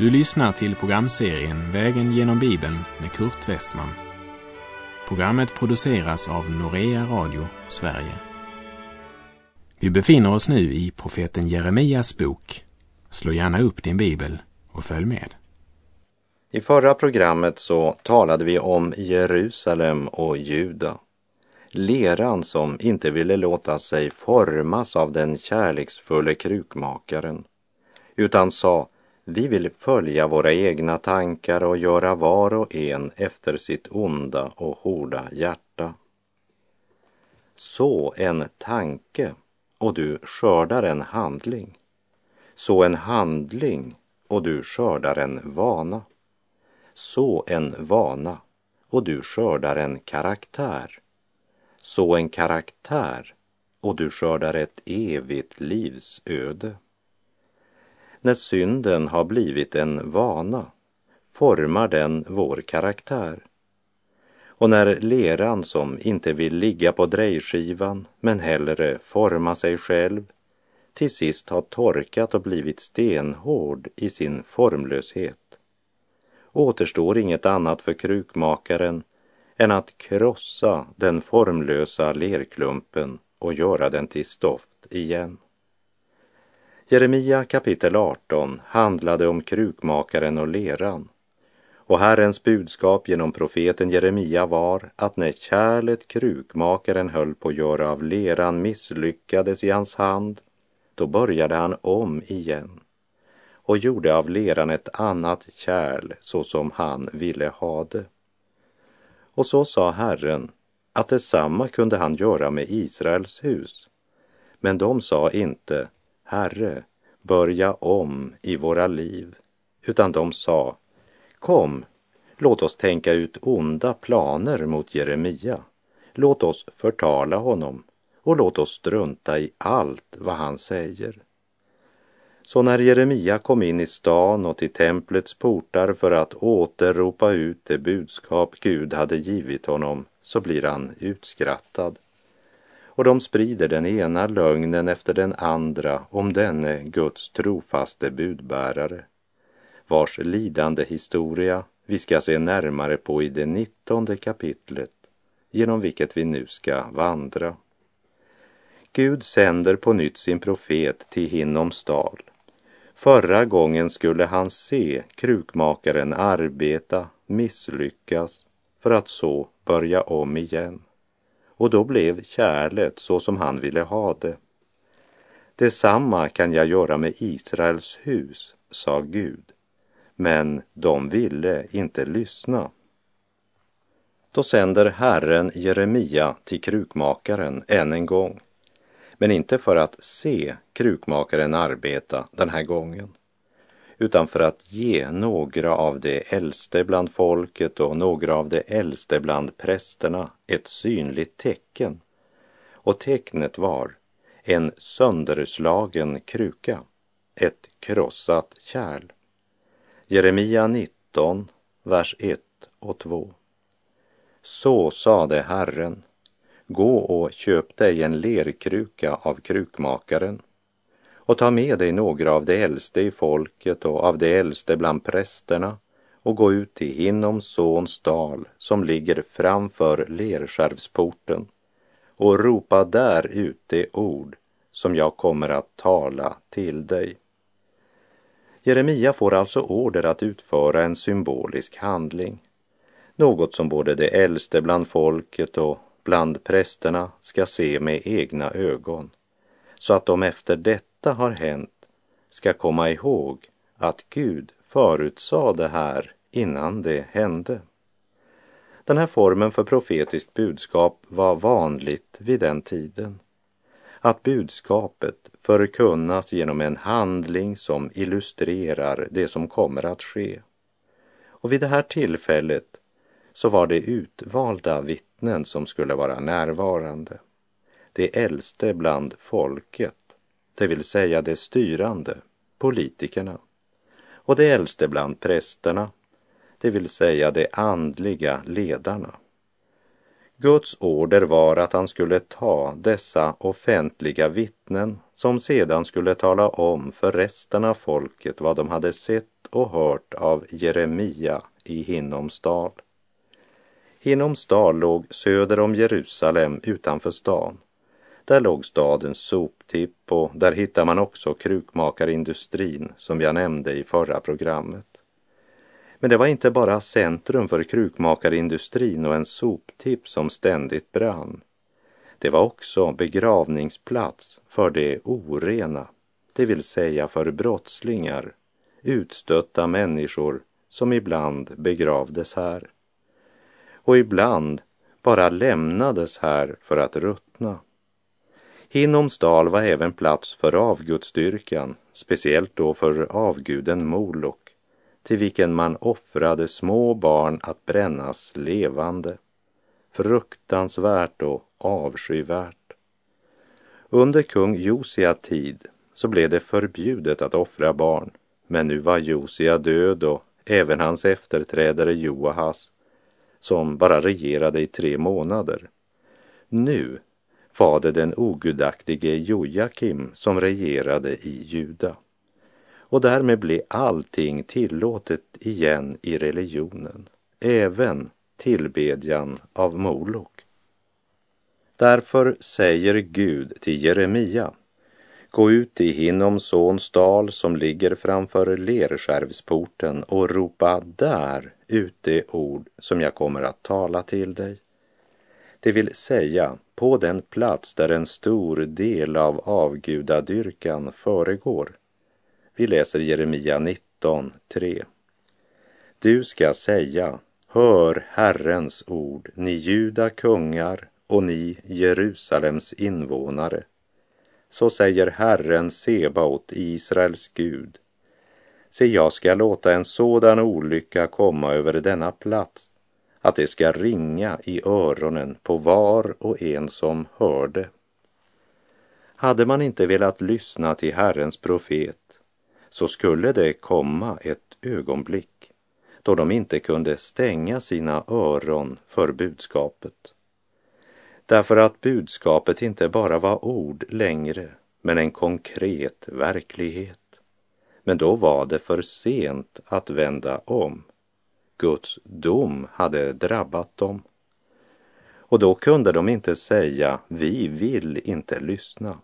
Du lyssnar till programserien Vägen genom Bibeln med Kurt Westman. Programmet produceras av Norea Radio Sverige. Vi befinner oss nu i profeten Jeremias bok. Slå gärna upp din bibel och följ med. I förra programmet så talade vi om Jerusalem och Juda. Leran som inte ville låta sig formas av den kärleksfulle krukmakaren, utan sa vi vill följa våra egna tankar och göra var och en efter sitt onda och hårda hjärta. Så en tanke och du skördar en handling. Så en handling och du skördar en vana. Så en vana och du skördar en karaktär. Så en karaktär och du skördar ett evigt livsöde. När synden har blivit en vana formar den vår karaktär. Och när leran som inte vill ligga på drejskivan men hellre forma sig själv till sist har torkat och blivit stenhård i sin formlöshet återstår inget annat för krukmakaren än att krossa den formlösa lerklumpen och göra den till stoft igen. Jeremia kapitel 18 handlade om krukmakaren och leran. Och Herrens budskap genom profeten Jeremia var att när kärlet krukmakaren höll på att göra av leran misslyckades i hans hand, då började han om igen och gjorde av leran ett annat kärl så som han ville ha det. Och så sa Herren att detsamma kunde han göra med Israels hus. Men de sa inte Herre, börja om i våra liv, utan de sa, kom, låt oss tänka ut onda planer mot Jeremia. Låt oss förtala honom och låt oss strunta i allt vad han säger. Så när Jeremia kom in i stan och till templets portar för att återropa ut det budskap Gud hade givit honom så blir han utskrattad och de sprider den ena lögnen efter den andra om denne Guds trofaste budbärare, vars lidande historia vi ska se närmare på i det nittonde kapitlet, genom vilket vi nu ska vandra. Gud sänder på nytt sin profet till Hinnoms dal. Förra gången skulle han se krukmakaren arbeta, misslyckas, för att så börja om igen och då blev kärlet så som han ville ha det. Detsamma kan jag göra med Israels hus, sa Gud, men de ville inte lyssna. Då sänder Herren Jeremia till krukmakaren än en gång, men inte för att se krukmakaren arbeta den här gången, utan för att ge några av de äldste bland folket och några av de äldste bland prästerna ett synligt tecken. Och tecknet var en sönderslagen kruka, ett krossat kärl. Jeremia 19, vers 1 och 2. Så sade Herren, gå och köp dig en lerkruka av krukmakaren och ta med dig några av de äldste i folket och av de äldste bland prästerna och gå ut till Hinnoms sons dal som ligger framför lerskärvsporten och ropa där ut det ord som jag kommer att tala till dig. Jeremia får alltså order att utföra en symbolisk handling, något som både de äldste bland folket och bland prästerna ska se med egna ögon, så att de efter detta detta har hänt ska komma ihåg att Gud förutsade det här innan det hände. Den här formen för profetiskt budskap var vanligt vid den tiden. Att budskapet förkunnas genom en handling som illustrerar det som kommer att ske. Och vid det här tillfället så var det utvalda vittnen som skulle vara närvarande. Det äldste bland folket det vill säga de styrande, politikerna, och de äldste bland prästerna, det vill säga de andliga ledarna. Guds order var att han skulle ta dessa offentliga vittnen som sedan skulle tala om för resten av folket vad de hade sett och hört av Jeremia i Hinnomsdal. Hinnomsdal låg söder om Jerusalem utanför stan. Där låg stadens soptipp och där hittar man också krukmakarindustrin som jag nämnde i förra programmet. Men det var inte bara centrum för krukmakarindustrin och en soptipp som ständigt brann. Det var också begravningsplats för det orena, det vill säga för brottslingar, utstötta människor som ibland begravdes här. Och ibland bara lämnades här för att ruttna. Hinnomsdal var även plats för avgudsdyrkan, speciellt då för avguden Molok till vilken man offrade små barn att brännas levande. Fruktansvärt och avskyvärt. Under kung Josia tid så blev det förbjudet att offra barn, men nu var Josia död och även hans efterträdare Joahas, som bara regerade i tre månader. Nu var det den ogudaktige Jojakim som regerade i Juda och därmed blev allting tillåtet igen i religionen, även tillbedjan av Molok. Därför säger Gud till Jeremia, gå ut i Hinnoms sons dal som ligger framför Lerskärvsporten och ropa där ut det ord som jag kommer att tala till dig. Det vill säga på den plats där en stor del av avgudadyrkan föregår vi läser Jeremia 19, 3. Du ska säga, hör Herrens ord, ni juda kungar och ni Jerusalems invånare. Så säger Herren Sebaot, Israels Gud. Se, jag ska låta en sådan olycka komma över denna plats att det ska ringa i öronen på var och en som hörde. Hade man inte velat lyssna till Herrens profet så skulle det komma ett ögonblick då de inte kunde stänga sina öron för budskapet. Därför att budskapet inte bara var ord längre, men en konkret verklighet. Men då var det för sent att vända om. Guds dom hade drabbat dem. Och då kunde de inte säga, vi vill inte lyssna.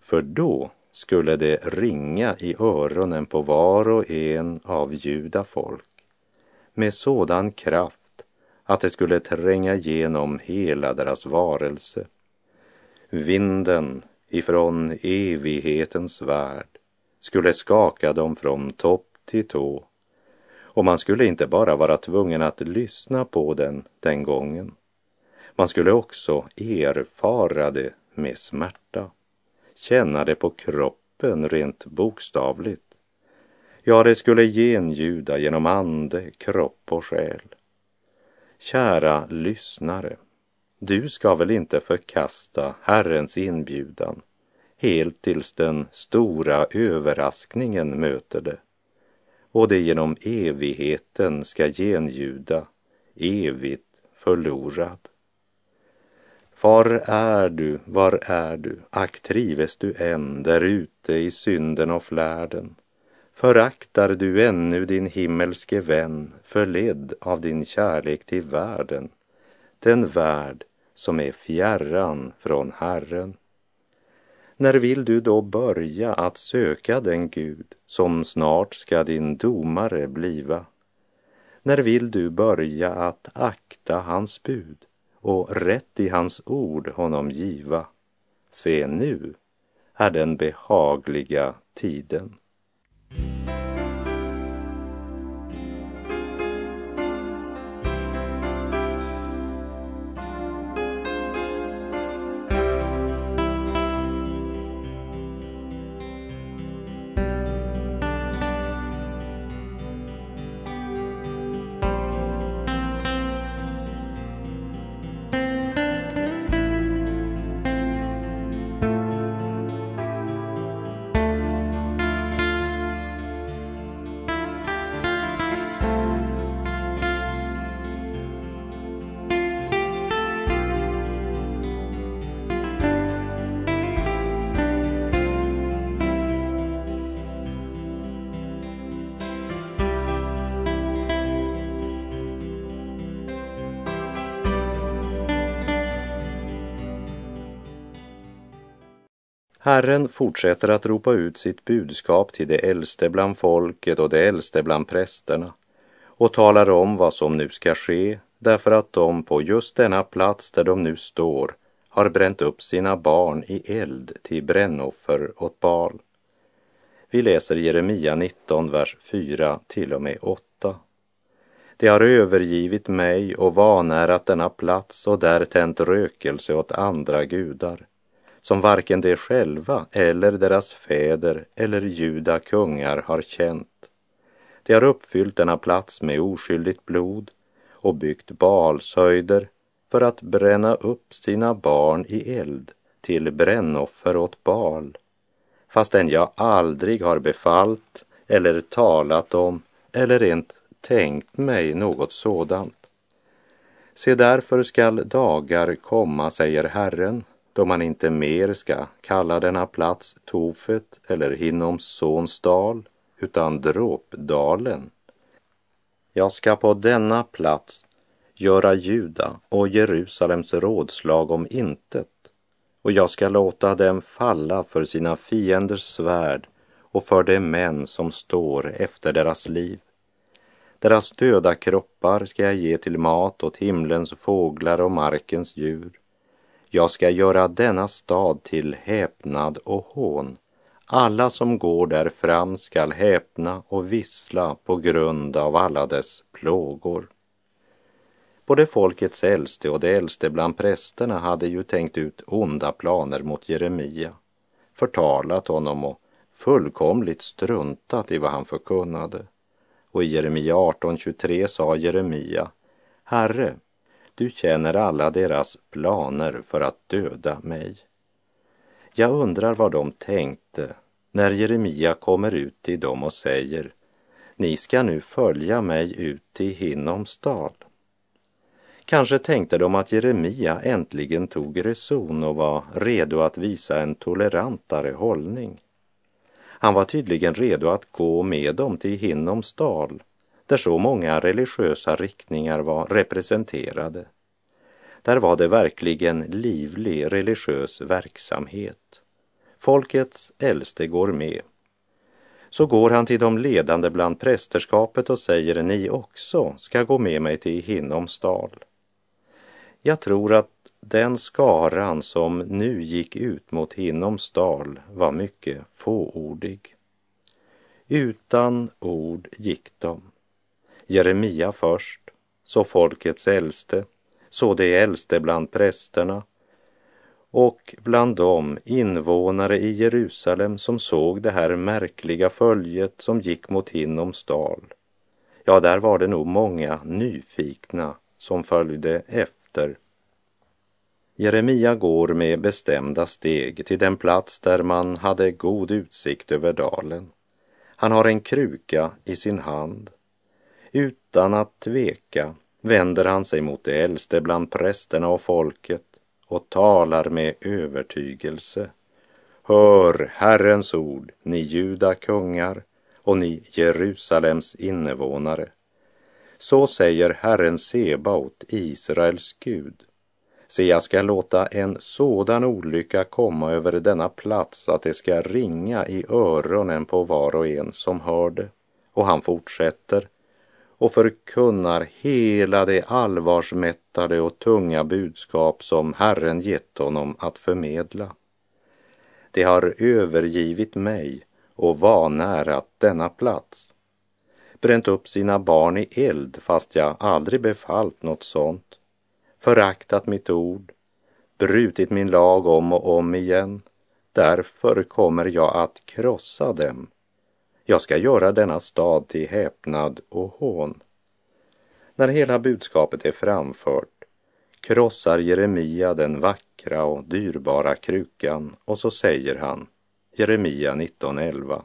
För då skulle det ringa i öronen på var och en av judafolk med sådan kraft att det skulle tränga igenom hela deras varelse. Vinden ifrån evighetens värld skulle skaka dem från topp till tå och man skulle inte bara vara tvungen att lyssna på den den gången. Man skulle också erfara det med smärta känna det på kroppen rent bokstavligt. Ja, det skulle genljuda genom ande, kropp och själ. Kära lyssnare, du ska väl inte förkasta Herrens inbjudan helt tills den stora överraskningen möter det och det genom evigheten ska genljuda evigt förlorad. Var är du, var är du, ack trives du än där ute i synden och flärden? Föraktar du ännu din himmelske vän, förledd av din kärlek till världen, den värld som är fjärran från Herren? När vill du då börja att söka den Gud som snart ska din domare bliva? När vill du börja att akta hans bud? och rätt i hans ord honom giva. Se nu är den behagliga tiden. Herren fortsätter att ropa ut sitt budskap till de äldste bland folket och de äldste bland prästerna och talar om vad som nu ska ske därför att de på just denna plats där de nu står har bränt upp sina barn i eld till brännoffer åt Baal. Vi läser Jeremia 19, vers 4 till och med 8. De har övergivit mig och vanärat denna plats och där tänt rökelse åt andra gudar, som varken de själva eller deras fäder eller juda kungar har känt. De har uppfyllt denna plats med oskyldigt blod och byggt balshöjder för att bränna upp sina barn i eld till brännoffer åt bal, fastän jag aldrig har befallt eller talat om eller rent tänkt mig något sådant. Se därför skall dagar komma, säger Herren, då man inte mer ska kalla denna plats Tofet eller Hinnoms sons dal, utan Dråpdalen. Jag ska på denna plats göra Juda och Jerusalems rådslag om intet och jag ska låta dem falla för sina fienders svärd och för de män som står efter deras liv. Deras döda kroppar ska jag ge till mat åt himlens fåglar och markens djur. Jag ska göra denna stad till häpnad och hån. Alla som går där fram skall häpna och vissla på grund av alla dess plågor. Både folkets äldste och de äldste bland prästerna hade ju tänkt ut onda planer mot Jeremia, förtalat honom och fullkomligt struntat i vad han förkunnade. Och i Jeremia 18.23 sa Jeremia, Herre, du känner alla deras planer för att döda mig. Jag undrar vad de tänkte när Jeremia kommer ut till dem och säger, ni ska nu följa mig ut till Hinnoms dal. Kanske tänkte de att Jeremia äntligen tog reson och var redo att visa en tolerantare hållning. Han var tydligen redo att gå med dem till Hinnoms dal, där så många religiösa riktningar var representerade. Där var det verkligen livlig religiös verksamhet. Folkets äldste går med. Så går han till de ledande bland prästerskapet och säger ni också ska gå med mig till Hinnoms dal. Jag tror att den skaran som nu gick ut mot Hinnoms dal var mycket fåordig. Utan ord gick de. Jeremia först, så folkets äldste, så de äldste bland prästerna och bland dem invånare i Jerusalem som såg det här märkliga följet som gick mot Hinnoms dal. Ja, där var det nog många nyfikna som följde efter efter. Jeremia går med bestämda steg till den plats där man hade god utsikt över dalen. Han har en kruka i sin hand. Utan att tveka vänder han sig mot de äldste bland prästerna och folket och talar med övertygelse. Hör Herrens ord, ni juda kungar och ni Jerusalems invånare. Så säger Herren Sebaot, Israels Gud. Se, jag ska låta en sådan olycka komma över denna plats att det ska ringa i öronen på var och en som hör det. Och han fortsätter och förkunnar hela det allvarsmättade och tunga budskap som Herren gett honom att förmedla. Det har övergivit mig och vanärat denna plats bränt upp sina barn i eld fast jag aldrig befallt något sånt, föraktat mitt ord, brutit min lag om och om igen. Därför kommer jag att krossa dem. Jag ska göra denna stad till häpnad och hån. När hela budskapet är framfört krossar Jeremia den vackra och dyrbara krukan och så säger han, Jeremia 19.11.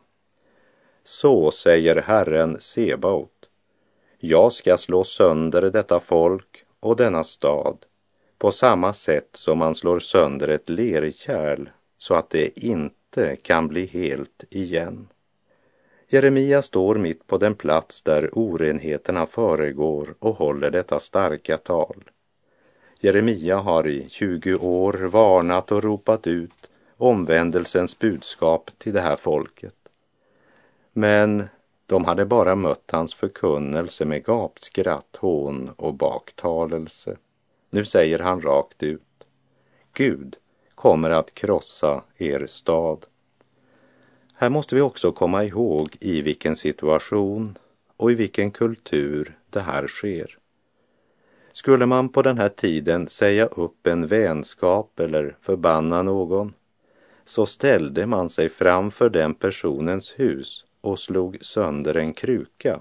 Så säger Herren Sebaot. Jag ska slå sönder detta folk och denna stad på samma sätt som man slår sönder ett lerkärl så att det inte kan bli helt igen. Jeremia står mitt på den plats där orenheterna föregår och håller detta starka tal. Jeremia har i 20 år varnat och ropat ut omvändelsens budskap till det här folket. Men de hade bara mött hans förkunnelse med gapskratt, hån och baktalelse. Nu säger han rakt ut. Gud kommer att krossa er stad. Här måste vi också komma ihåg i vilken situation och i vilken kultur det här sker. Skulle man på den här tiden säga upp en vänskap eller förbanna någon så ställde man sig framför den personens hus och slog sönder en kruka.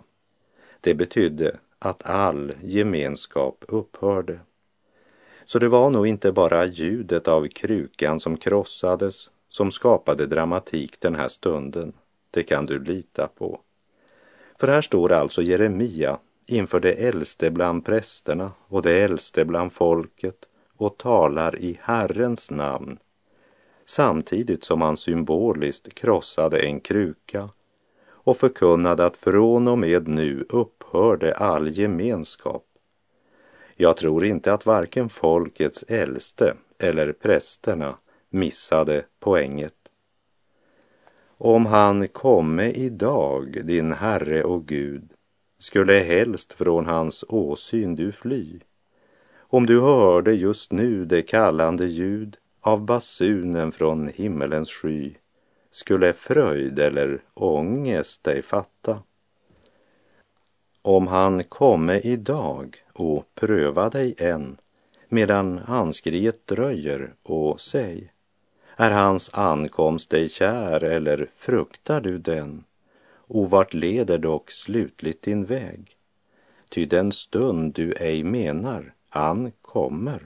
Det betydde att all gemenskap upphörde. Så det var nog inte bara ljudet av krukan som krossades som skapade dramatik den här stunden. Det kan du lita på. För här står alltså Jeremia inför det äldste bland prästerna och det äldste bland folket och talar i Herrens namn samtidigt som han symboliskt krossade en kruka och förkunnade att från och med nu upphörde all gemenskap. Jag tror inte att varken folkets äldste eller prästerna missade poänget. Om han komme idag, din Herre och Gud, skulle helst från hans åsyn du fly. Om du hörde just nu det kallande ljud av basunen från himmelens sky skulle fröjd eller ångest dig fatta. Om han komme idag och pröva dig än medan anskriet dröjer och säg är hans ankomst dig kär eller fruktar du den? O, vart leder dock slutligt din väg? Ty den stund du ej menar, han kommer.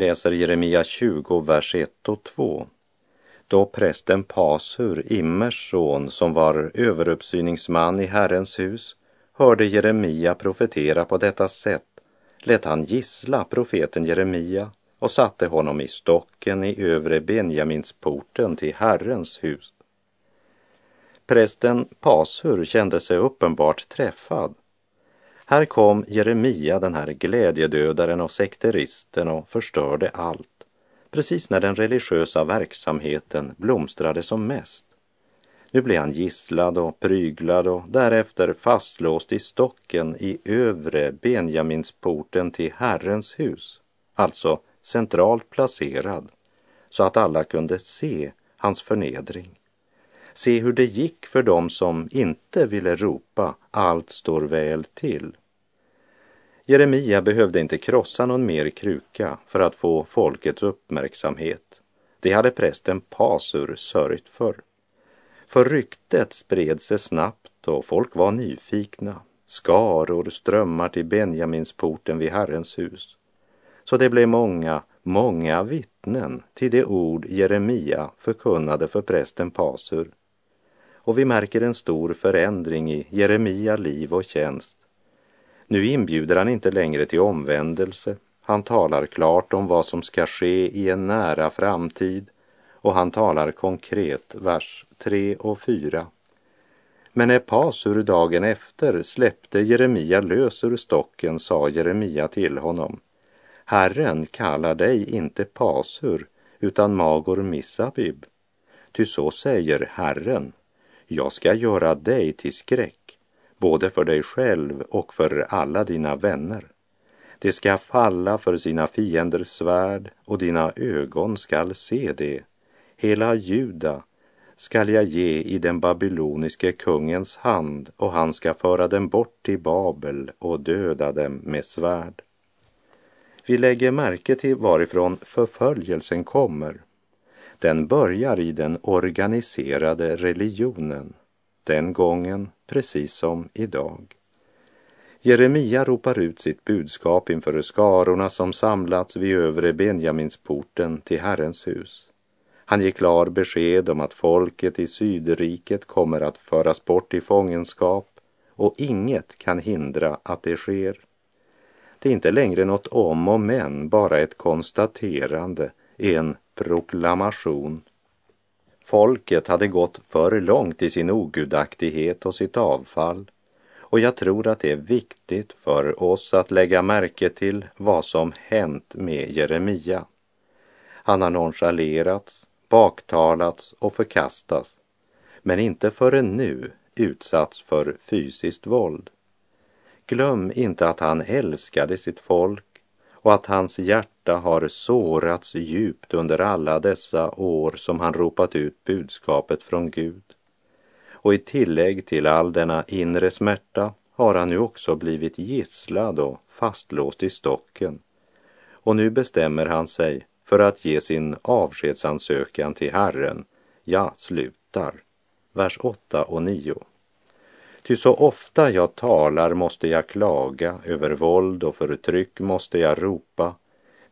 Läser Jeremia 20, vers 1 och 2. Då prästen Pasur, Immers son, som var överuppsyningsman i Herrens hus, hörde Jeremia profetera på detta sätt, lät han gissla profeten Jeremia och satte honom i stocken i övre Benjaminsporten till Herrens hus. Prästen Pasur kände sig uppenbart träffad här kom Jeremia, den här glädjedödaren och sekteristen och förstörde allt, precis när den religiösa verksamheten blomstrade som mest. Nu blev han gisslad och pryglad och därefter fastlåst i stocken i övre Benjaminsporten till Herrens hus, alltså centralt placerad, så att alla kunde se hans förnedring. Se hur det gick för dem som inte ville ropa allt står väl till. Jeremia behövde inte krossa någon mer kruka för att få folkets uppmärksamhet. Det hade prästen Pasur sörjt för. För ryktet spred sig snabbt och folk var nyfikna. Skaror strömmar till Benjaminsporten vid Herrens hus. Så det blev många, många vittnen till det ord Jeremia förkunnade för prästen Pasur. Och vi märker en stor förändring i Jeremia liv och tjänst nu inbjuder han inte längre till omvändelse. Han talar klart om vad som ska ske i en nära framtid och han talar konkret, vers 3 och 4. Men när Pasur dagen efter släppte Jeremia lös ur stocken sa Jeremia till honom Herren kallar dig inte Pasur utan Magor Missabib. Ty så säger Herren, jag ska göra dig till skräck både för dig själv och för alla dina vänner. Det ska falla för sina fienders svärd och dina ögon skall se det. Hela Juda skall jag ge i den babyloniske kungens hand och han ska föra dem bort till Babel och döda dem med svärd. Vi lägger märke till varifrån förföljelsen kommer. Den börjar i den organiserade religionen, den gången precis som idag. Jeremia ropar ut sitt budskap inför skarorna som samlats vid övre Benjaminsporten till Herrens hus. Han ger klar besked om att folket i Sydriket kommer att föras bort i fångenskap och inget kan hindra att det sker. Det är inte längre något om och men, bara ett konstaterande, en proklamation. Folket hade gått för långt i sin ogudaktighet och sitt avfall och jag tror att det är viktigt för oss att lägga märke till vad som hänt med Jeremia. Han har nonchalerats, baktalats och förkastats, men inte förrän nu utsatts för fysiskt våld. Glöm inte att han älskade sitt folk och att hans hjärta har sårats djupt under alla dessa år som han ropat ut budskapet från Gud. Och i tillägg till all denna inre smärta har han nu också blivit gisslad och fastlåst i stocken. Och nu bestämmer han sig för att ge sin avskedsansökan till Herren. Jag slutar. Vers 8 och 9. Ty så ofta jag talar måste jag klaga, över våld och förtryck måste jag ropa.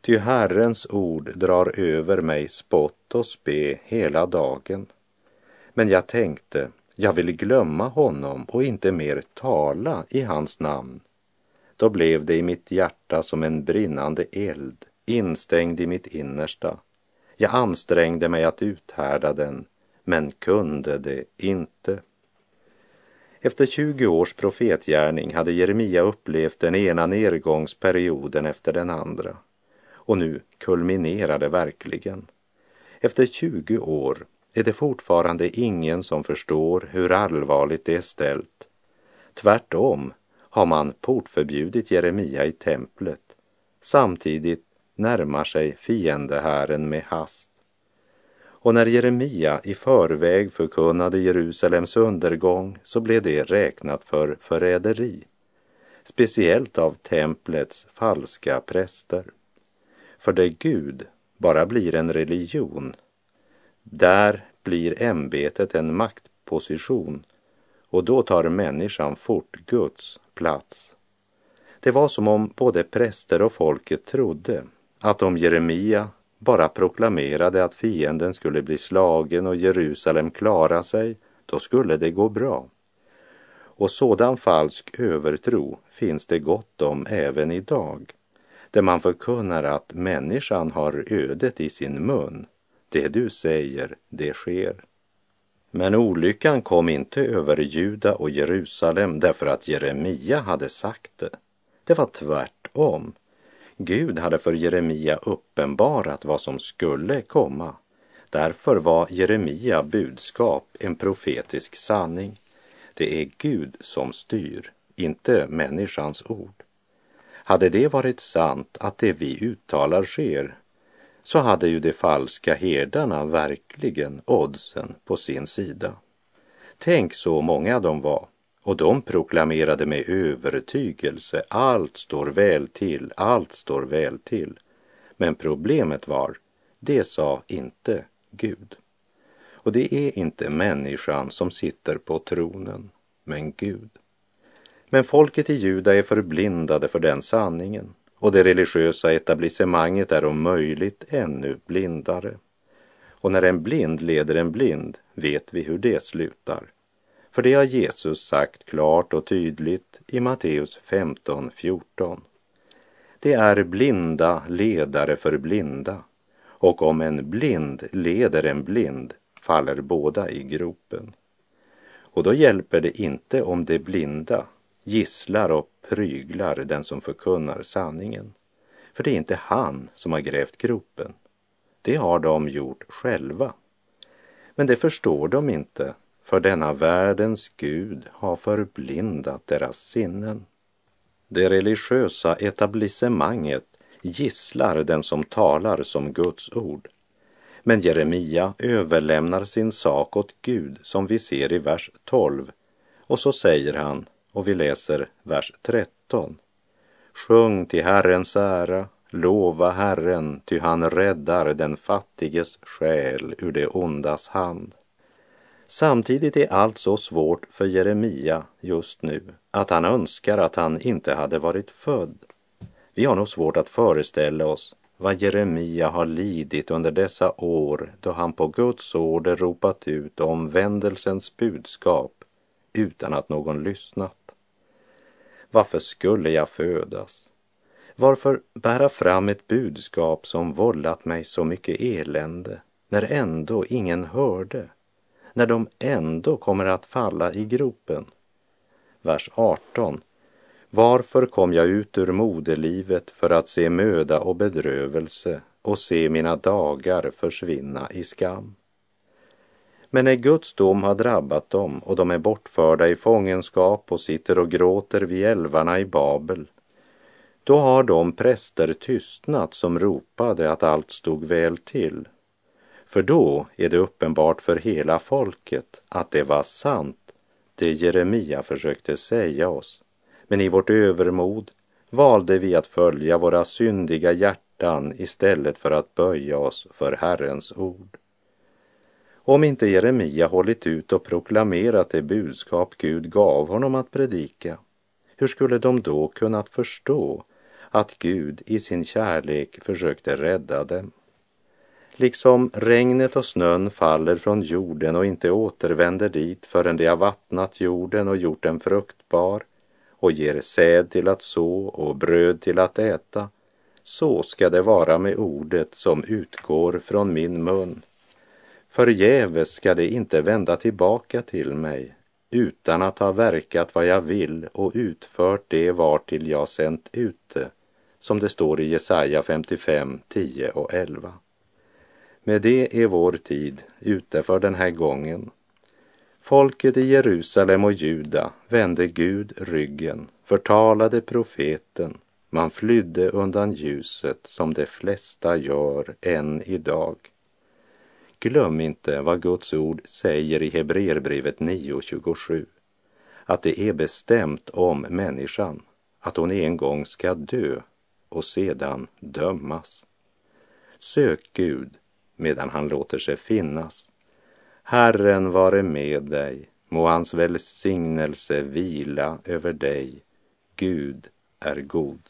Ty Herrens ord drar över mig spott och spe hela dagen. Men jag tänkte, jag vill glömma honom och inte mer tala i hans namn. Då blev det i mitt hjärta som en brinnande eld, instängd i mitt innersta. Jag ansträngde mig att uthärda den, men kunde det inte. Efter 20 års profetgärning hade Jeremia upplevt den ena nedgångsperioden efter den andra. Och nu kulminerade verkligen. Efter 20 år är det fortfarande ingen som förstår hur allvarligt det är ställt. Tvärtom har man portförbjudit Jeremia i templet. Samtidigt närmar sig fiendehären med hast. Och när Jeremia i förväg förkunnade Jerusalems undergång så blev det räknat för förräderi, speciellt av templets falska präster. För det Gud bara blir en religion, där blir ämbetet en maktposition och då tar människan fort Guds plats. Det var som om både präster och folket trodde att om Jeremia bara proklamerade att fienden skulle bli slagen och Jerusalem klara sig, då skulle det gå bra. Och sådan falsk övertro finns det gott om även idag, där man förkunnar att människan har ödet i sin mun. Det du säger, det sker. Men olyckan kom inte över Juda och Jerusalem därför att Jeremia hade sagt det. Det var tvärtom. Gud hade för Jeremia uppenbarat vad som skulle komma. Därför var Jeremia budskap en profetisk sanning. Det är Gud som styr, inte människans ord. Hade det varit sant att det vi uttalar sker, så hade ju de falska herdarna verkligen oddsen på sin sida. Tänk så många de var och de proklamerade med övertygelse, allt står väl till, allt står väl till. Men problemet var, det sa inte Gud. Och det är inte människan som sitter på tronen, men Gud. Men folket i Juda är förblindade för den sanningen och det religiösa etablissemanget är om möjligt ännu blindare. Och när en blind leder en blind vet vi hur det slutar. För det har Jesus sagt klart och tydligt i Matteus 15.14. Det är blinda ledare för blinda och om en blind leder en blind faller båda i gropen. Och då hjälper det inte om de blinda gisslar och pryglar den som förkunnar sanningen. För det är inte han som har grävt gropen. Det har de gjort själva. Men det förstår de inte för denna världens Gud har förblindat deras sinnen. Det religiösa etablissemanget gisslar den som talar som Guds ord. Men Jeremia överlämnar sin sak åt Gud som vi ser i vers 12 och så säger han, och vi läser vers 13. Sjung till Herrens ära, lova Herren, ty han räddar den fattiges själ ur det ondas hand. Samtidigt är allt så svårt för Jeremia just nu att han önskar att han inte hade varit född. Vi har nog svårt att föreställa oss vad Jeremia har lidit under dessa år då han på Guds order ropat ut omvändelsens budskap utan att någon lyssnat. Varför skulle jag födas? Varför bära fram ett budskap som vållat mig så mycket elände när ändå ingen hörde? När de ändå kommer att falla i gropen? Vers 18. Varför kom jag ut ur moderlivet för att se möda och bedrövelse och se mina dagar försvinna i skam? Men när Guds dom har drabbat dem och de är bortförda i fångenskap och sitter och gråter vid älvarna i Babel, då har de präster tystnat som ropade att allt stod väl till. För då är det uppenbart för hela folket att det var sant, det Jeremia försökte säga oss. Men i vårt övermod valde vi att följa våra syndiga hjärtan istället för att böja oss för Herrens ord. Om inte Jeremia hållit ut och proklamerat det budskap Gud gav honom att predika, hur skulle de då kunnat förstå att Gud i sin kärlek försökte rädda dem? Liksom regnet och snön faller från jorden och inte återvänder dit förrän de har vattnat jorden och gjort den fruktbar och ger säd till att så och bröd till att äta, så ska det vara med ordet som utgår från min mun. Förgäves ska det inte vända tillbaka till mig utan att ha verkat vad jag vill och utfört det vartill jag sänt ut det, som det står i Jesaja 55, 10 och 11. Med det är vår tid ute för den här gången. Folket i Jerusalem och Juda vände Gud ryggen, förtalade profeten, man flydde undan ljuset som de flesta gör än idag. Glöm inte vad Guds ord säger i Hebreerbrevet 9.27. Att det är bestämt om människan, att hon en gång ska dö och sedan dömas. Sök Gud medan han låter sig finnas. Herren vare med dig, må hans välsignelse vila över dig. Gud är god.